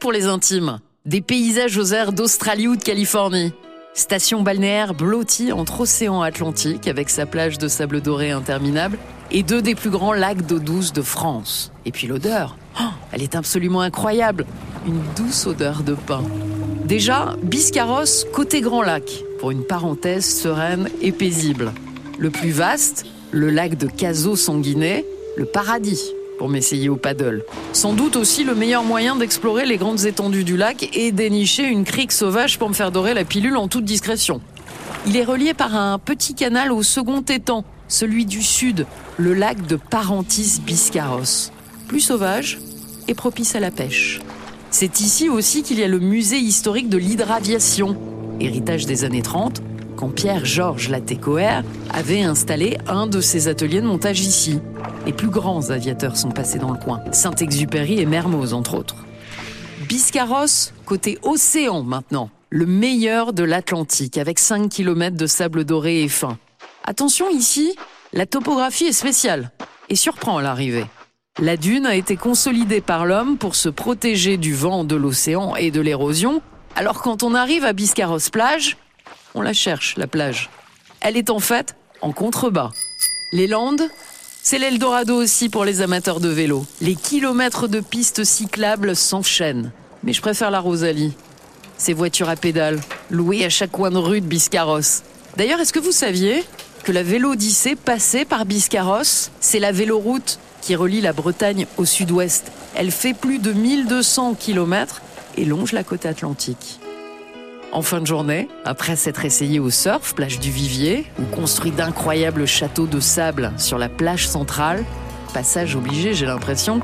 Pour les intimes. Des paysages aux airs d'Australie ou de Californie. Station balnéaire blottie entre océan Atlantique avec sa plage de sable doré interminable et deux des plus grands lacs d'eau douce de France. Et puis l'odeur, oh, elle est absolument incroyable. Une douce odeur de pain. Déjà, Biscarros côté Grand Lac, pour une parenthèse sereine et paisible. Le plus vaste, le lac de Cazaux-Sanguinet, le paradis pour m'essayer au paddle. Sans doute aussi le meilleur moyen d'explorer les grandes étendues du lac et dénicher une crique sauvage pour me faire dorer la pilule en toute discrétion. Il est relié par un petit canal au second étang, celui du sud, le lac de Parentis-Biscarros. Plus sauvage et propice à la pêche. C'est ici aussi qu'il y a le musée historique de l'hydraviation, héritage des années 30, quand Pierre-Georges Latécoère avait installé un de ses ateliers de montage ici. Les plus grands aviateurs sont passés dans le coin, Saint-Exupéry et Mermoz entre autres. Biscarros, côté océan maintenant, le meilleur de l'Atlantique, avec 5 km de sable doré et fin. Attention ici, la topographie est spéciale et surprend à l'arrivée. La dune a été consolidée par l'homme pour se protéger du vent de l'océan et de l'érosion, alors quand on arrive à Biscarros plage, on la cherche, la plage. Elle est en fait en contrebas. Les Landes, c'est l'Eldorado aussi pour les amateurs de vélo. Les kilomètres de pistes cyclables s'enchaînent. Mais je préfère la Rosalie. Ces voitures à pédales, louées à chaque coin de rue de Biscarros. D'ailleurs, est-ce que vous saviez que la Vélo-Odyssée passait par Biscarros C'est la véloroute qui relie la Bretagne au sud-ouest. Elle fait plus de 1200 km et longe la côte atlantique. En fin de journée, après s'être essayé au surf, plage du Vivier, ou construit d'incroyables châteaux de sable sur la plage centrale, passage obligé, j'ai l'impression,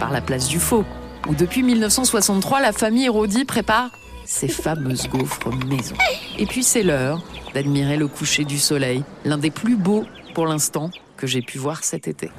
par la place du Faux, où depuis 1963, la famille Rodi prépare ses fameuses gaufres maison. Et puis c'est l'heure d'admirer le coucher du soleil, l'un des plus beaux pour l'instant que j'ai pu voir cet été.